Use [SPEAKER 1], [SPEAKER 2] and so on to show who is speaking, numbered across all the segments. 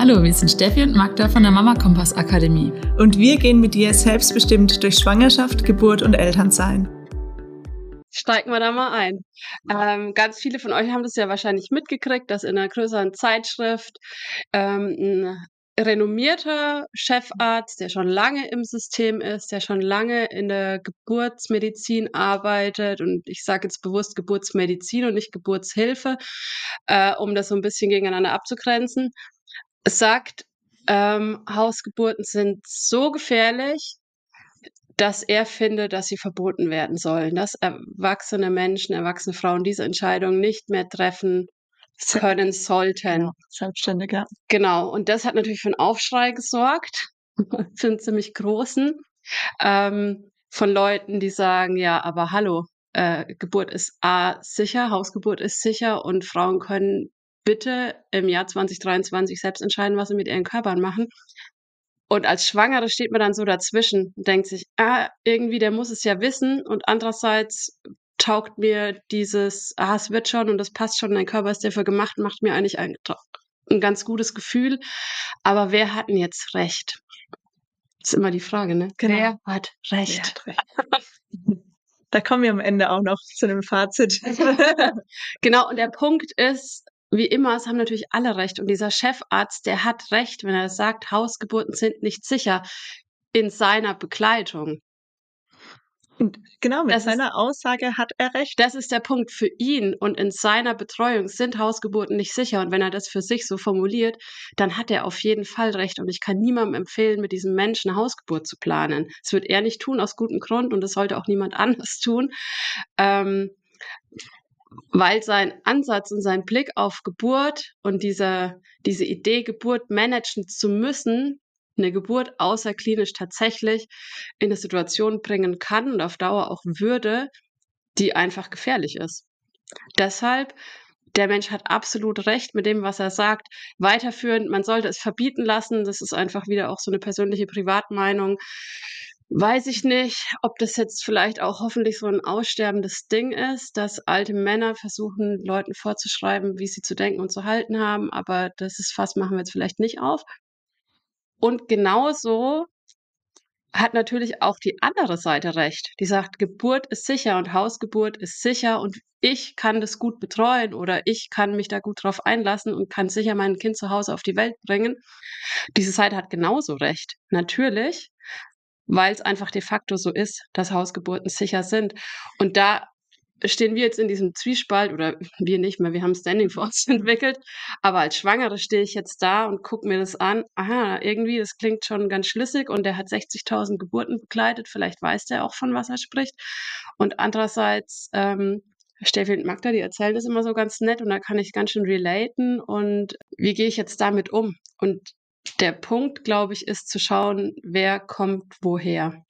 [SPEAKER 1] Hallo, wir sind Steffi und Magda von der Mama Kompass Akademie.
[SPEAKER 2] Und wir gehen mit dir selbstbestimmt durch Schwangerschaft, Geburt und Elternsein.
[SPEAKER 3] Steigen wir da mal ein. Ähm, ganz viele von euch haben das ja wahrscheinlich mitgekriegt, dass in einer größeren Zeitschrift ähm, ein renommierter Chefarzt, der schon lange im System ist, der schon lange in der Geburtsmedizin arbeitet und ich sage jetzt bewusst Geburtsmedizin und nicht Geburtshilfe, äh, um das so ein bisschen gegeneinander abzugrenzen, sagt, ähm, Hausgeburten sind so gefährlich, dass er findet, dass sie verboten werden sollen, dass erwachsene Menschen, erwachsene Frauen diese Entscheidung nicht mehr treffen können sollten.
[SPEAKER 2] Ja, selbstständig, ja.
[SPEAKER 3] Genau, und das hat natürlich für einen Aufschrei gesorgt, für einen ziemlich großen, ähm, von Leuten, die sagen, ja, aber hallo, äh, Geburt ist A sicher, Hausgeburt ist sicher und Frauen können bitte im Jahr 2023 selbst entscheiden, was sie mit ihren Körpern machen. Und als Schwangere steht man dann so dazwischen und denkt sich, ah, irgendwie, der muss es ja wissen. Und andererseits taugt mir dieses, ah, es wird schon und das passt schon, dein Körper ist dafür gemacht, macht mir eigentlich ein, ein ganz gutes Gefühl. Aber wer hat denn jetzt recht? Das ist immer die Frage, ne?
[SPEAKER 2] Genau.
[SPEAKER 3] Wer hat recht?
[SPEAKER 2] Wer hat recht? da kommen wir am Ende auch noch zu einem Fazit.
[SPEAKER 3] genau, und der Punkt ist, wie immer, es haben natürlich alle recht. Und dieser Chefarzt, der hat recht, wenn er sagt, Hausgeburten sind nicht sicher in seiner Begleitung.
[SPEAKER 2] Und genau, mit
[SPEAKER 3] Das ist-
[SPEAKER 2] seiner Aussage hat er recht.
[SPEAKER 3] Das ist der Punkt für ihn und in seiner Betreuung sind Hausgeburten nicht sicher. Und wenn er das für sich so formuliert, dann hat er auf jeden Fall recht. Und ich kann niemandem empfehlen, mit diesem Menschen eine Hausgeburt zu planen. Das wird er nicht tun aus gutem Grund und das sollte auch niemand anders tun. Ähm, weil sein Ansatz und sein Blick auf Geburt und diese, diese Idee, Geburt managen zu müssen, eine Geburt außerklinisch tatsächlich in eine Situation bringen kann und auf Dauer auch würde, die einfach gefährlich ist. Deshalb, der Mensch hat absolut recht mit dem, was er sagt. Weiterführend, man sollte es verbieten lassen. Das ist einfach wieder auch so eine persönliche Privatmeinung. Weiß ich nicht, ob das jetzt vielleicht auch hoffentlich so ein aussterbendes Ding ist, dass alte Männer versuchen, Leuten vorzuschreiben, wie sie zu denken und zu halten haben. Aber das ist fast, machen wir jetzt vielleicht nicht auf. Und genauso hat natürlich auch die andere Seite recht. Die sagt, Geburt ist sicher und Hausgeburt ist sicher und ich kann das gut betreuen oder ich kann mich da gut drauf einlassen und kann sicher mein Kind zu Hause auf die Welt bringen. Diese Seite hat genauso recht. Natürlich, weil es einfach de facto so ist, dass Hausgeburten sicher sind. Und da stehen wir jetzt in diesem Zwiespalt oder wir nicht mehr, wir haben Standing Force entwickelt, aber als Schwangere stehe ich jetzt da und gucke mir das an. Aha, irgendwie, das klingt schon ganz schlüssig und der hat 60.000 Geburten begleitet, vielleicht weiß der auch, von was er spricht. Und andererseits, ähm, Steffi und Magda, die erzählen das immer so ganz nett und da kann ich ganz schön relaten und wie gehe ich jetzt damit um? Und der Punkt, glaube ich, ist zu schauen, wer kommt woher.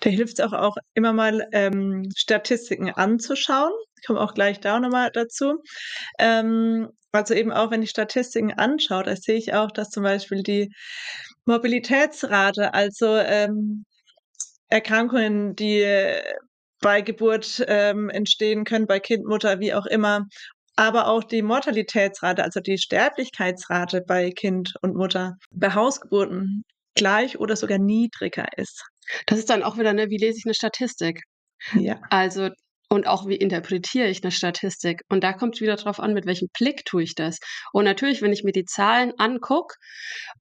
[SPEAKER 2] Da hilft es auch, auch immer mal ähm, Statistiken anzuschauen. Ich komme auch gleich da nochmal dazu. Ähm, also eben auch, wenn ich Statistiken anschaue, da sehe ich auch, dass zum Beispiel die Mobilitätsrate, also ähm, Erkrankungen, die bei Geburt ähm, entstehen können, bei Kind, Mutter, wie auch immer, aber auch die Mortalitätsrate, also die Sterblichkeitsrate bei Kind und Mutter bei Hausgeburten gleich oder sogar niedriger ist.
[SPEAKER 3] Das ist dann auch wieder, ne, wie lese ich eine Statistik?
[SPEAKER 2] Ja.
[SPEAKER 3] Also, und auch wie interpretiere ich eine Statistik? Und da kommt es wieder drauf an, mit welchem Blick tue ich das. Und natürlich, wenn ich mir die Zahlen angucke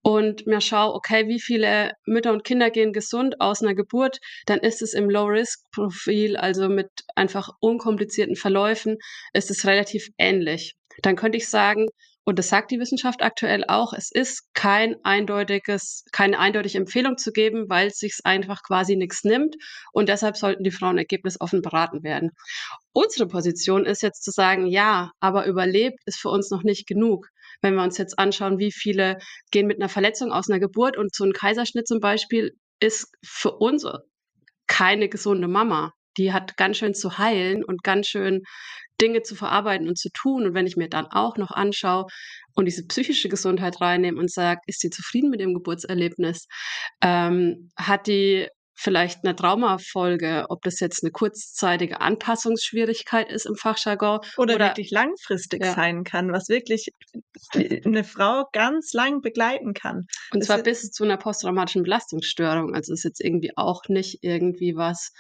[SPEAKER 3] und mir schaue, okay, wie viele Mütter und Kinder gehen gesund aus einer Geburt, dann ist es im Low-Risk-Profil, also mit einfach unkomplizierten Verläufen, ist es relativ ähnlich. Dann könnte ich sagen, und das sagt die Wissenschaft aktuell auch, es ist kein eindeutiges, keine eindeutige Empfehlung zu geben, weil es sich einfach quasi nichts nimmt und deshalb sollten die Frauen ergebnisoffen beraten werden. Unsere Position ist jetzt zu sagen, ja, aber überlebt ist für uns noch nicht genug. Wenn wir uns jetzt anschauen, wie viele gehen mit einer Verletzung aus einer Geburt und so ein Kaiserschnitt zum Beispiel ist für uns keine gesunde Mama. Die hat ganz schön zu heilen und ganz schön Dinge zu verarbeiten und zu tun. Und wenn ich mir dann auch noch anschaue und diese psychische Gesundheit reinnehme und sage, ist sie zufrieden mit dem Geburtserlebnis? Ähm, hat die vielleicht eine Traumafolge, ob das jetzt eine kurzzeitige Anpassungsschwierigkeit ist im Fachjargon
[SPEAKER 2] oder, oder wirklich langfristig ja. sein kann, was wirklich eine Frau ganz lang begleiten kann.
[SPEAKER 3] Und das zwar bis zu einer posttraumatischen Belastungsstörung. Also ist jetzt irgendwie auch nicht irgendwie was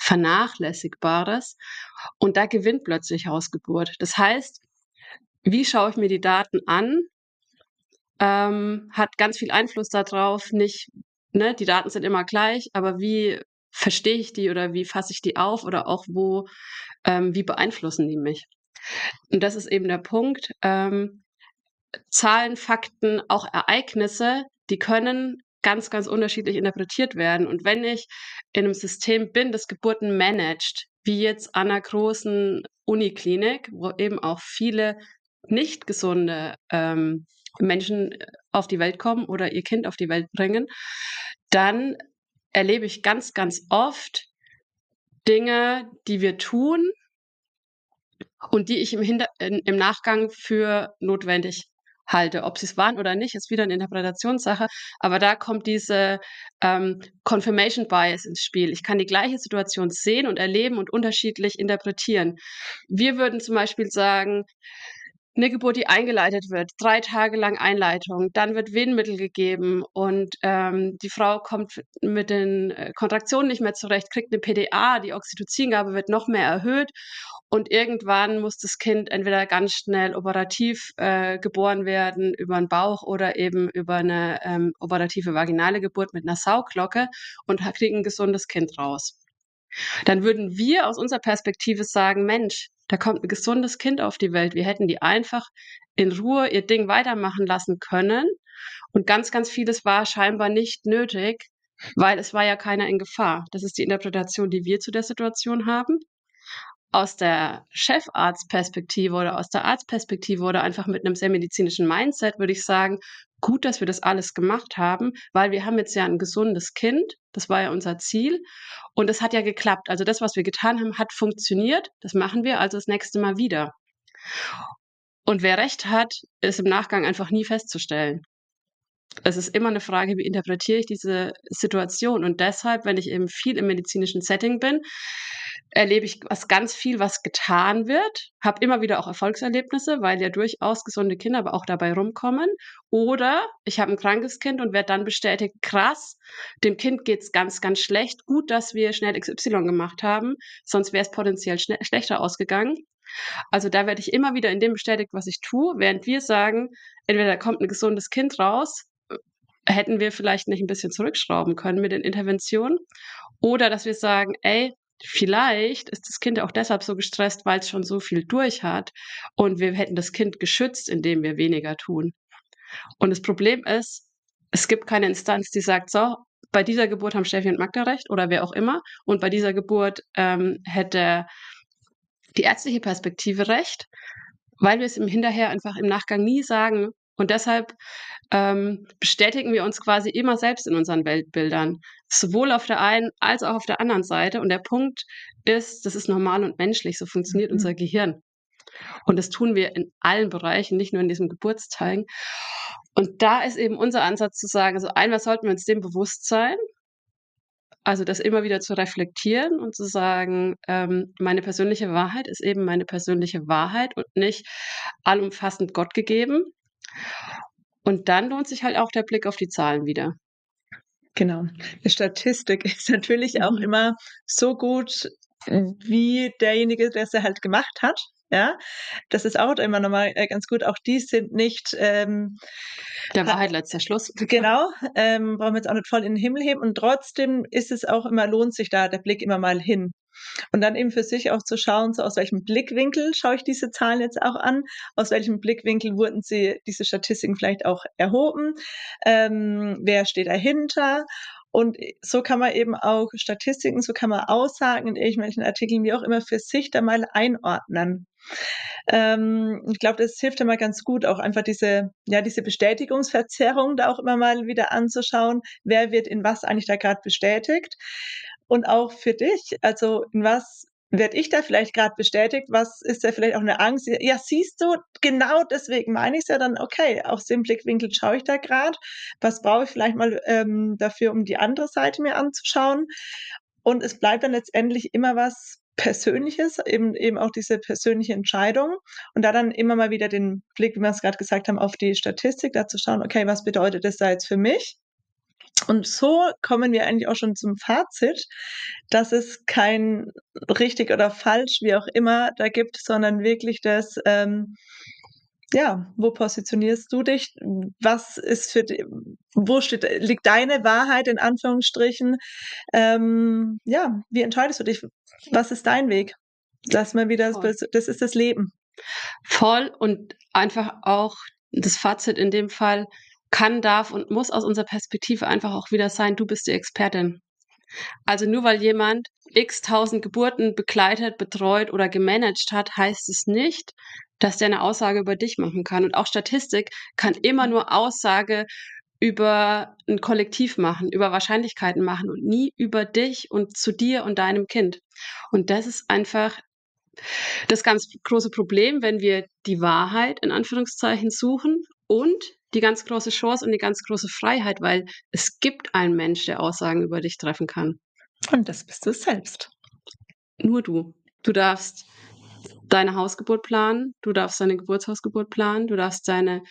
[SPEAKER 3] Vernachlässigbares. Und da gewinnt plötzlich Hausgeburt. Das heißt, wie schaue ich mir die Daten an? Ähm, hat ganz viel Einfluss darauf, nicht ne, die Daten sind immer gleich, aber wie verstehe ich die oder wie fasse ich die auf oder auch wo, ähm, wie beeinflussen die mich? Und das ist eben der Punkt. Ähm, Zahlen, Fakten, auch Ereignisse, die können ganz, ganz unterschiedlich interpretiert werden. Und wenn ich in einem System bin, das Geburten managt, wie jetzt an einer großen Uniklinik, wo eben auch viele nicht gesunde ähm, Menschen auf die Welt kommen oder ihr Kind auf die Welt bringen, dann erlebe ich ganz, ganz oft Dinge, die wir tun und die ich im, Hinter in, im Nachgang für notwendig halte. Ob sie es waren oder nicht, ist wieder eine Interpretationssache. Aber da kommt diese ähm, Confirmation Bias ins Spiel. Ich kann die gleiche Situation sehen und erleben und unterschiedlich interpretieren. Wir würden zum Beispiel sagen, eine Geburt, die eingeleitet wird, drei Tage lang Einleitung, dann wird Wehenmittel gegeben und ähm, die Frau kommt mit den äh, Kontraktionen nicht mehr zurecht, kriegt eine PDA, die Oxytocingabe wird noch mehr erhöht und irgendwann muss das Kind entweder ganz schnell operativ äh, geboren werden über den Bauch oder eben über eine ähm, operative vaginale Geburt mit einer Sauglocke und kriegt ein gesundes Kind raus. Dann würden wir aus unserer Perspektive sagen, Mensch, da kommt ein gesundes Kind auf die Welt. Wir hätten die einfach in Ruhe ihr Ding weitermachen lassen können. Und ganz, ganz vieles war scheinbar nicht nötig, weil es war ja keiner in Gefahr. Das ist die Interpretation, die wir zu der Situation haben aus der Chefarztperspektive oder aus der Arztperspektive oder einfach mit einem sehr medizinischen Mindset würde ich sagen, gut, dass wir das alles gemacht haben, weil wir haben jetzt ja ein gesundes Kind. Das war ja unser Ziel. Und es hat ja geklappt. Also das, was wir getan haben, hat funktioniert. Das machen wir also das nächste Mal wieder. Und wer recht hat, ist im Nachgang einfach nie festzustellen. Es ist immer eine Frage, wie interpretiere ich diese Situation. Und deshalb, wenn ich eben viel im medizinischen Setting bin, erlebe ich was ganz viel, was getan wird, habe immer wieder auch Erfolgserlebnisse, weil ja durchaus gesunde Kinder aber auch dabei rumkommen. Oder ich habe ein krankes Kind und werde dann bestätigt, krass, dem Kind geht's ganz, ganz schlecht. Gut, dass wir schnell XY gemacht haben, sonst wäre es potenziell schlechter ausgegangen. Also da werde ich immer wieder in dem bestätigt, was ich tue, während wir sagen, entweder kommt ein gesundes Kind raus, hätten wir vielleicht nicht ein bisschen zurückschrauben können mit den Interventionen. Oder dass wir sagen, ey, Vielleicht ist das Kind auch deshalb so gestresst, weil es schon so viel durch hat und wir hätten das Kind geschützt, indem wir weniger tun. Und das Problem ist, es gibt keine Instanz, die sagt, so, bei dieser Geburt haben Steffi und Magda recht oder wer auch immer und bei dieser Geburt ähm, hätte die ärztliche Perspektive recht, weil wir es im Hinterher einfach im Nachgang nie sagen, und deshalb ähm, bestätigen wir uns quasi immer selbst in unseren Weltbildern, sowohl auf der einen als auch auf der anderen Seite. Und der Punkt ist, das ist normal und menschlich, so funktioniert mhm. unser Gehirn. Und das tun wir in allen Bereichen, nicht nur in diesem Geburtsteilen. Und da ist eben unser Ansatz zu sagen, also einmal sollten wir uns dem bewusst sein, also das immer wieder zu reflektieren und zu sagen, ähm, meine persönliche Wahrheit ist eben meine persönliche Wahrheit und nicht allumfassend Gott gegeben. Und dann lohnt sich halt auch der Blick auf die Zahlen wieder.
[SPEAKER 2] Genau. Die Statistik ist natürlich auch mhm. immer so gut, wie derjenige, der es halt gemacht hat. Ja, das ist auch immer nochmal äh, ganz gut. Auch die sind nicht. Ähm,
[SPEAKER 3] der Wahrheit letzter Schluss.
[SPEAKER 2] Genau, ähm, brauchen wir jetzt auch nicht voll in den Himmel heben. Und trotzdem ist es auch immer, lohnt sich da der Blick immer mal hin. Und dann eben für sich auch zu schauen, so aus welchem Blickwinkel schaue ich diese Zahlen jetzt auch an, aus welchem Blickwinkel wurden sie, diese Statistiken vielleicht auch erhoben, ähm, wer steht dahinter und so kann man eben auch Statistiken, so kann man Aussagen in irgendwelchen Artikeln, wie auch immer, für sich da mal einordnen. Ähm, ich glaube, das hilft immer ganz gut, auch einfach diese, ja, diese Bestätigungsverzerrung da auch immer mal wieder anzuschauen. Wer wird in was eigentlich da gerade bestätigt? Und auch für dich, also in was werde ich da vielleicht gerade bestätigt? Was ist da vielleicht auch eine Angst? Ja, siehst du, genau deswegen meine ich es ja dann, okay, aus dem Blickwinkel schaue ich da gerade. Was brauche ich vielleicht mal ähm, dafür, um die andere Seite mir anzuschauen? Und es bleibt dann letztendlich immer was Persönliches, eben, eben auch diese persönliche Entscheidung. Und da dann immer mal wieder den Blick, wie wir es gerade gesagt haben, auf die Statistik, da zu schauen, okay, was bedeutet das da jetzt für mich? Und so kommen wir eigentlich auch schon zum Fazit, dass es kein richtig oder falsch, wie auch immer, da gibt, sondern wirklich das, ähm, ja, wo positionierst du dich? Was ist für die, wo steht, liegt deine Wahrheit in Anführungsstrichen? Ähm, ja, wie entscheidest du dich? Was ist dein Weg? Lass mal wieder, Voll. das ist das Leben.
[SPEAKER 3] Voll und einfach auch das Fazit in dem Fall kann, darf und muss aus unserer Perspektive einfach auch wieder sein, du bist die Expertin. Also nur weil jemand x tausend Geburten begleitet, betreut oder gemanagt hat, heißt es nicht, dass der eine Aussage über dich machen kann. Und auch Statistik kann immer nur Aussage über ein Kollektiv machen, über Wahrscheinlichkeiten machen und nie über dich und zu dir und deinem Kind. Und das ist einfach das ganz große Problem, wenn wir die Wahrheit in Anführungszeichen suchen und die ganz große Chance und die ganz große Freiheit, weil es gibt einen Mensch, der Aussagen über dich treffen kann.
[SPEAKER 2] Und das bist du selbst.
[SPEAKER 3] Nur du. Du darfst deine Hausgeburt planen, du darfst deine Geburtshausgeburt planen, du darfst deine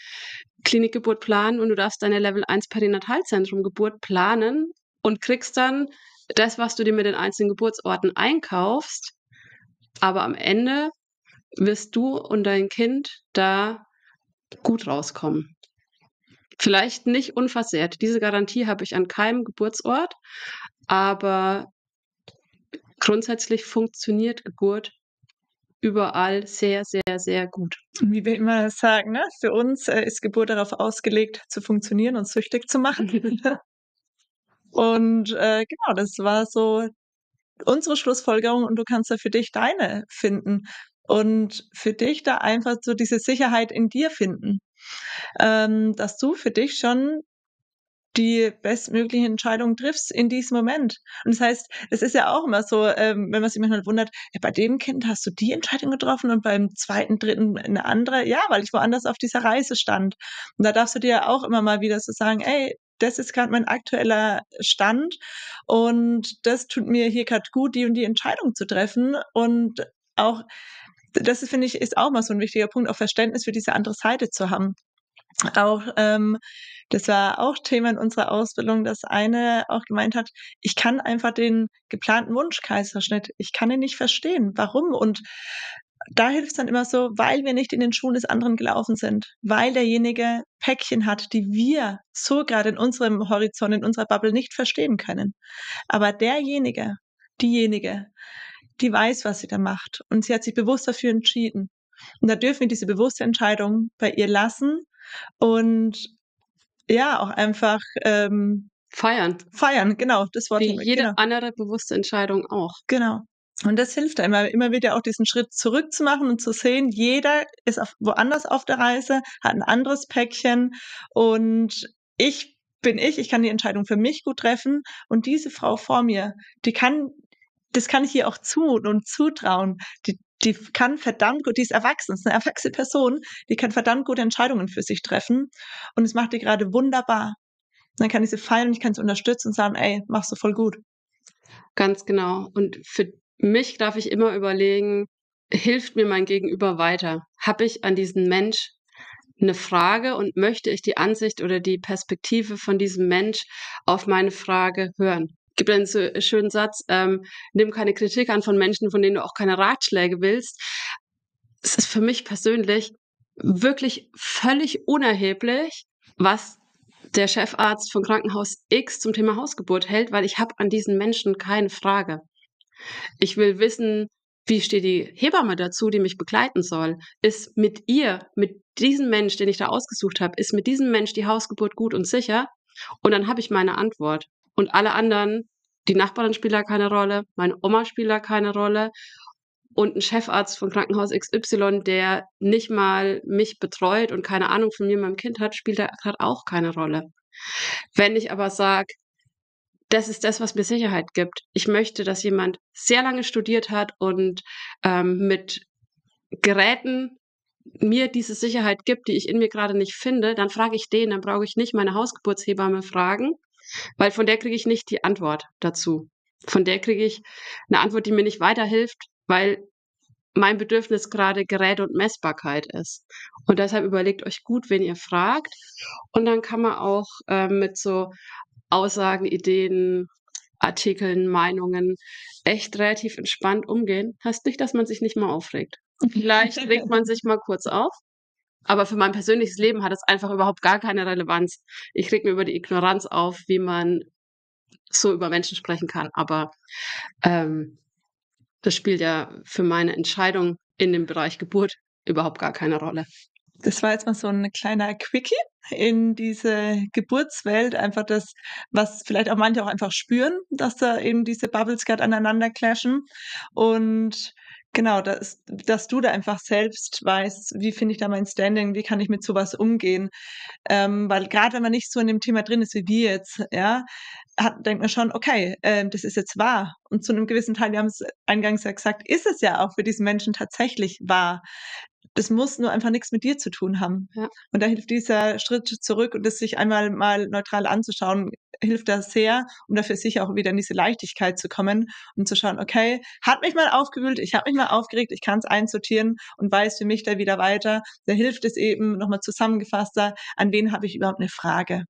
[SPEAKER 3] Klinikgeburt planen und du darfst deine Level 1 Perinatalzentrum Geburt planen und kriegst dann das, was du dir mit den einzelnen Geburtsorten einkaufst. Aber am Ende wirst du und dein Kind da gut rauskommen. Vielleicht nicht unversehrt. Diese Garantie habe ich an keinem Geburtsort, aber grundsätzlich funktioniert Geburt überall sehr, sehr, sehr gut.
[SPEAKER 2] Wie wir immer sagen, ne? für uns äh, ist Geburt darauf ausgelegt, zu funktionieren und süchtig zu machen. und äh, genau, das war so unsere Schlussfolgerung und du kannst da für dich deine finden und für dich da einfach so diese Sicherheit in dir finden, ähm, dass du für dich schon die bestmögliche Entscheidung triffst in diesem Moment. Und das heißt, es ist ja auch immer so, ähm, wenn man sich manchmal wundert, ja, bei dem Kind hast du die Entscheidung getroffen und beim zweiten, dritten eine andere. Ja, weil ich woanders auf dieser Reise stand. Und da darfst du dir ja auch immer mal wieder so sagen, ey, das ist gerade mein aktueller Stand und das tut mir hier gerade gut, die und die Entscheidung zu treffen und auch das finde ich ist auch mal so ein wichtiger Punkt, auch Verständnis für diese andere Seite zu haben. Auch ähm, das war auch Thema in unserer Ausbildung, dass eine auch gemeint hat, ich kann einfach den geplanten Wunschkaiserschnitt, ich kann ihn nicht verstehen. Warum? Und da hilft es dann immer so, weil wir nicht in den Schuhen des anderen gelaufen sind, weil derjenige Päckchen hat, die wir so gerade in unserem Horizont, in unserer Bubble nicht verstehen können. Aber derjenige, diejenige, die weiß, was sie da macht und sie hat sich bewusst dafür entschieden. Und da dürfen wir diese bewusste Entscheidung bei ihr lassen und ja, auch einfach ähm,
[SPEAKER 3] feiern.
[SPEAKER 2] Feiern, genau, das Wort.
[SPEAKER 3] Wie jede
[SPEAKER 2] genau.
[SPEAKER 3] andere bewusste Entscheidung auch.
[SPEAKER 2] Genau. Und das hilft immer, immer wieder auch diesen Schritt zurückzumachen und zu sehen, jeder ist auf, woanders auf der Reise, hat ein anderes Päckchen und ich bin ich, ich kann die Entscheidung für mich gut treffen und diese Frau vor mir, die kann, das kann ich ihr auch zumuten und zutrauen. Die, die kann verdammt gut, die ist erwachsen, ist eine erwachsene Person, die kann verdammt gute Entscheidungen für sich treffen und es macht die gerade wunderbar. Und dann kann ich sie feiern, ich kann sie unterstützen und sagen, ey, machst du voll gut.
[SPEAKER 3] Ganz genau. Und für mich darf ich immer überlegen, hilft mir mein Gegenüber weiter? Habe ich an diesen Mensch eine Frage und möchte ich die Ansicht oder die Perspektive von diesem Mensch auf meine Frage hören? Gibt einen so schönen Satz, ähm, nimm keine Kritik an von Menschen, von denen du auch keine Ratschläge willst. Es ist für mich persönlich wirklich völlig unerheblich, was der Chefarzt von Krankenhaus X zum Thema Hausgeburt hält, weil ich habe an diesen Menschen keine Frage. Ich will wissen, wie steht die Hebamme dazu, die mich begleiten soll? Ist mit ihr, mit diesem Mensch, den ich da ausgesucht habe, ist mit diesem Mensch die Hausgeburt gut und sicher? Und dann habe ich meine Antwort. Und alle anderen, die Nachbarin spielt da keine Rolle, meine Oma spielt da keine Rolle und ein Chefarzt von Krankenhaus XY, der nicht mal mich betreut und keine Ahnung von mir und meinem Kind hat, spielt da gerade auch keine Rolle. Wenn ich aber sage, das ist das, was mir Sicherheit gibt. Ich möchte, dass jemand sehr lange studiert hat und ähm, mit Geräten mir diese Sicherheit gibt, die ich in mir gerade nicht finde, dann frage ich den, dann brauche ich nicht meine Hausgeburtshebamme fragen, weil von der kriege ich nicht die Antwort dazu. Von der kriege ich eine Antwort, die mir nicht weiterhilft, weil mein Bedürfnis gerade Gerät und Messbarkeit ist. Und deshalb überlegt euch gut, wen ihr fragt. Und dann kann man auch äh, mit so Aussagen, Ideen, Artikeln, Meinungen echt relativ entspannt umgehen. Heißt nicht, dass man sich nicht mal aufregt. Vielleicht regt man sich mal kurz auf. Aber für mein persönliches Leben hat es einfach überhaupt gar keine Relevanz. Ich reg mir über die Ignoranz auf, wie man so über Menschen sprechen kann. Aber ähm, das spielt ja für meine Entscheidung in dem Bereich Geburt überhaupt gar keine Rolle.
[SPEAKER 2] Das war jetzt mal so ein kleiner Quickie in diese Geburtswelt. Einfach das, was vielleicht auch manche auch einfach spüren, dass da eben diese Bubbles gerade aneinander clashen. Und Genau, dass, dass du da einfach selbst weißt, wie finde ich da mein Standing, wie kann ich mit sowas umgehen. Ähm, weil gerade wenn man nicht so in dem Thema drin ist wie wir jetzt, ja, hat, denkt man schon, okay, äh, das ist jetzt wahr. Und zu einem gewissen Teil, wir haben es eingangs ja gesagt, ist es ja auch für diesen Menschen tatsächlich wahr das muss nur einfach nichts mit dir zu tun haben. Ja. Und da hilft dieser Schritt zurück und das sich einmal mal neutral anzuschauen, hilft das sehr, um dafür sicher auch wieder in diese Leichtigkeit zu kommen und zu schauen, okay, hat mich mal aufgewühlt, ich habe mich mal aufgeregt, ich kann es einsortieren und weiß für mich da wieder weiter. Da hilft es eben nochmal zusammengefasster, an wen habe ich überhaupt eine Frage.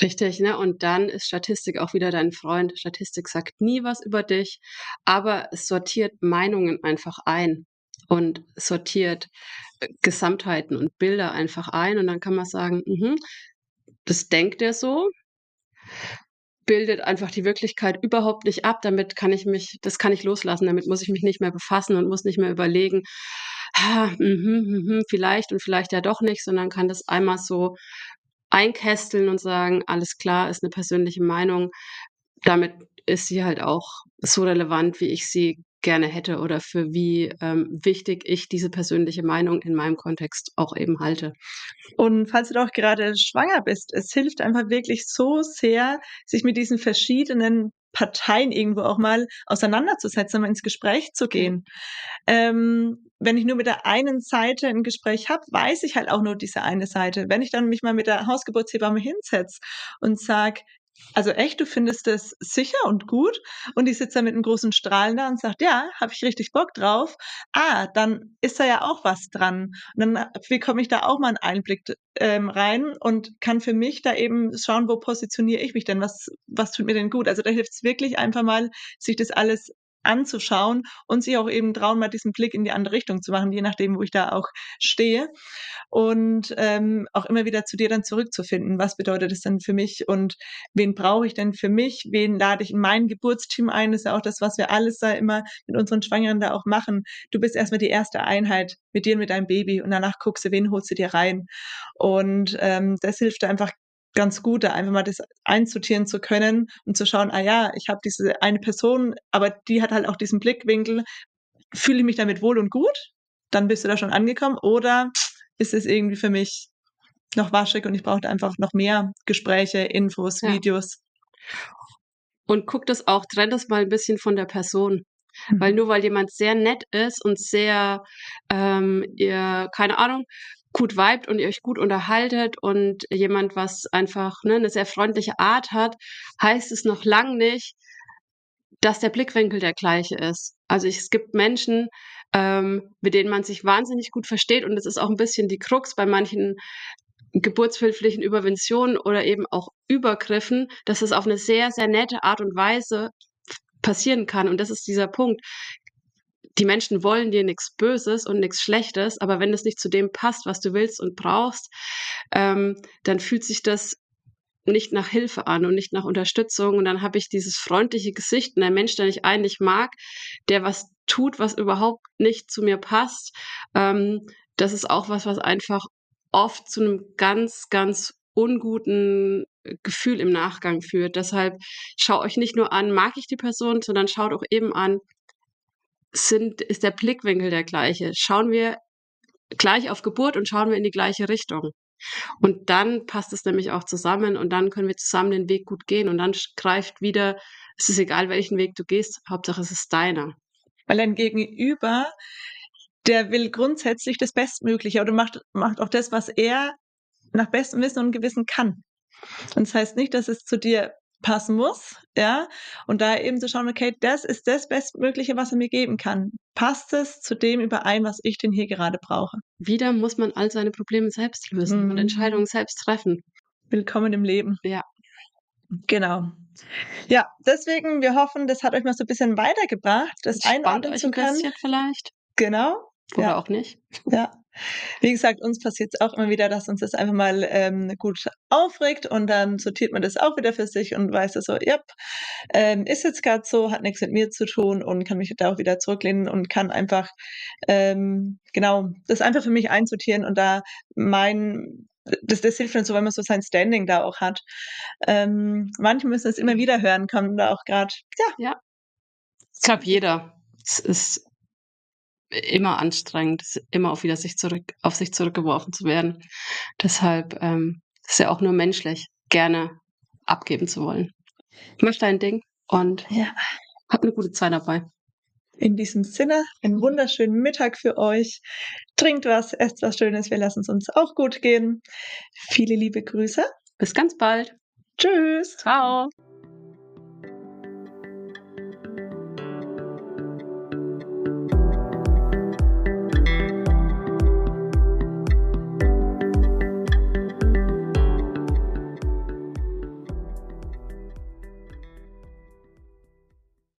[SPEAKER 3] Richtig, ne? Und dann ist Statistik auch wieder dein Freund. Statistik sagt nie was über dich, aber es sortiert Meinungen einfach ein und sortiert äh, Gesamtheiten und Bilder einfach ein und dann kann man sagen, mh, das denkt er so, bildet einfach die Wirklichkeit überhaupt nicht ab. Damit kann ich mich, das kann ich loslassen. Damit muss ich mich nicht mehr befassen und muss nicht mehr überlegen, ah, mh, mh, vielleicht und vielleicht ja doch nicht, sondern kann das einmal so einkästeln und sagen, alles klar, ist eine persönliche Meinung. Damit ist sie halt auch so relevant, wie ich sie gerne hätte oder für wie ähm, wichtig ich diese persönliche Meinung in meinem Kontext auch eben halte.
[SPEAKER 2] Und falls du doch gerade schwanger bist, es hilft einfach wirklich so sehr, sich mit diesen verschiedenen Parteien irgendwo auch mal auseinanderzusetzen, mal ins Gespräch zu gehen. Ähm, wenn ich nur mit der einen Seite ein Gespräch habe, weiß ich halt auch nur diese eine Seite. Wenn ich dann mich mal mit der Hausgeburtshebamme hinsetze und sage, also echt, du findest es sicher und gut und die sitzt da mit einem großen Strahlen da und sagt, ja, habe ich richtig Bock drauf. Ah, dann ist da ja auch was dran. Und dann bekomme ich da auch mal einen Einblick ähm, rein und kann für mich da eben schauen, wo positioniere ich mich denn, was, was tut mir denn gut. Also da hilft es wirklich einfach mal, sich das alles anzuschauen und sich auch eben trauen, mal diesen Blick in die andere Richtung zu machen, je nachdem, wo ich da auch stehe. Und ähm, auch immer wieder zu dir dann zurückzufinden. Was bedeutet das denn für mich und wen brauche ich denn für mich? Wen lade ich in mein Geburtsteam ein? Das ist ja auch das, was wir alles da immer mit unseren Schwangeren da auch machen. Du bist erstmal die erste Einheit mit dir und mit deinem Baby und danach guckst du, wen holst du dir rein. Und ähm, das hilft einfach ganz gut, da einfach mal das einsortieren zu können und zu schauen, ah ja, ich habe diese eine Person, aber die hat halt auch diesen Blickwinkel, fühle ich mich damit wohl und gut, dann bist du da schon angekommen oder ist es irgendwie für mich noch waschig und ich brauche einfach noch mehr Gespräche, Infos, ja. Videos.
[SPEAKER 3] Und guck das auch, trenn das mal ein bisschen von der Person. Mhm. Weil nur weil jemand sehr nett ist und sehr, ähm, ihr, keine Ahnung, gut vibet und ihr euch gut unterhaltet und jemand, was einfach ne, eine sehr freundliche Art hat, heißt es noch lang nicht, dass der Blickwinkel der gleiche ist. Also ich, es gibt Menschen, ähm, mit denen man sich wahnsinnig gut versteht und das ist auch ein bisschen die Krux bei manchen geburtshilflichen Überventionen oder eben auch Übergriffen, dass es auf eine sehr, sehr nette Art und Weise passieren kann. Und das ist dieser Punkt die Menschen wollen dir nichts Böses und nichts Schlechtes, aber wenn es nicht zu dem passt, was du willst und brauchst, ähm, dann fühlt sich das nicht nach Hilfe an und nicht nach Unterstützung. Und dann habe ich dieses freundliche Gesicht und ein Mensch, der ich eigentlich mag, der was tut, was überhaupt nicht zu mir passt. Ähm, das ist auch was, was einfach oft zu einem ganz, ganz unguten Gefühl im Nachgang führt. Deshalb schaut euch nicht nur an, mag ich die Person, sondern schaut auch eben an, sind, ist der Blickwinkel der gleiche. Schauen wir gleich auf Geburt und schauen wir in die gleiche Richtung. Und dann passt es nämlich auch zusammen und dann können wir zusammen den Weg gut gehen und dann greift wieder, es ist egal, welchen Weg du gehst, Hauptsache es ist deiner.
[SPEAKER 2] Weil ein Gegenüber, der will grundsätzlich das Bestmögliche oder macht, macht auch das, was er nach bestem Wissen und Gewissen kann. Und das heißt nicht, dass es zu dir passen muss, ja, und da eben zu schauen, okay, das ist das Bestmögliche, was er mir geben kann. Passt es zu dem überein, was ich denn hier gerade brauche?
[SPEAKER 3] Wieder muss man all seine Probleme selbst lösen
[SPEAKER 2] Mhm.
[SPEAKER 3] und Entscheidungen selbst treffen.
[SPEAKER 2] Willkommen im Leben.
[SPEAKER 3] Ja.
[SPEAKER 2] Genau. Ja, deswegen, wir hoffen, das hat euch mal so ein bisschen weitergebracht, das einordnen zu
[SPEAKER 3] ein
[SPEAKER 2] können.
[SPEAKER 3] bisschen vielleicht
[SPEAKER 2] Genau.
[SPEAKER 3] Oder
[SPEAKER 2] Ja.
[SPEAKER 3] auch nicht.
[SPEAKER 2] Ja. Wie gesagt, uns passiert es auch immer wieder, dass uns das einfach mal ähm, gut aufregt und dann sortiert man das auch wieder für sich und weiß so, ja, ähm, ist jetzt gerade so, hat nichts mit mir zu tun und kann mich da auch wieder zurücklehnen und kann einfach, ähm, genau, das einfach für mich einsortieren und da mein, das, das hilft uns so, wenn man so sein Standing da auch hat. Ähm, manche müssen es immer wieder hören, kommen da auch gerade, ja,
[SPEAKER 3] Ich glaube, jeder. Es ist immer anstrengend, immer auf wieder sich zurück, auf sich zurückgeworfen zu werden. Deshalb ähm, ist ja auch nur menschlich, gerne abgeben zu wollen. Mach dein Ding und
[SPEAKER 2] ja.
[SPEAKER 3] hab eine gute Zeit dabei.
[SPEAKER 2] In diesem Sinne, einen wunderschönen Mittag für euch. Trinkt was, esst was Schönes, wir lassen es uns auch gut gehen. Viele liebe Grüße.
[SPEAKER 3] Bis ganz bald.
[SPEAKER 2] Tschüss.
[SPEAKER 3] Ciao.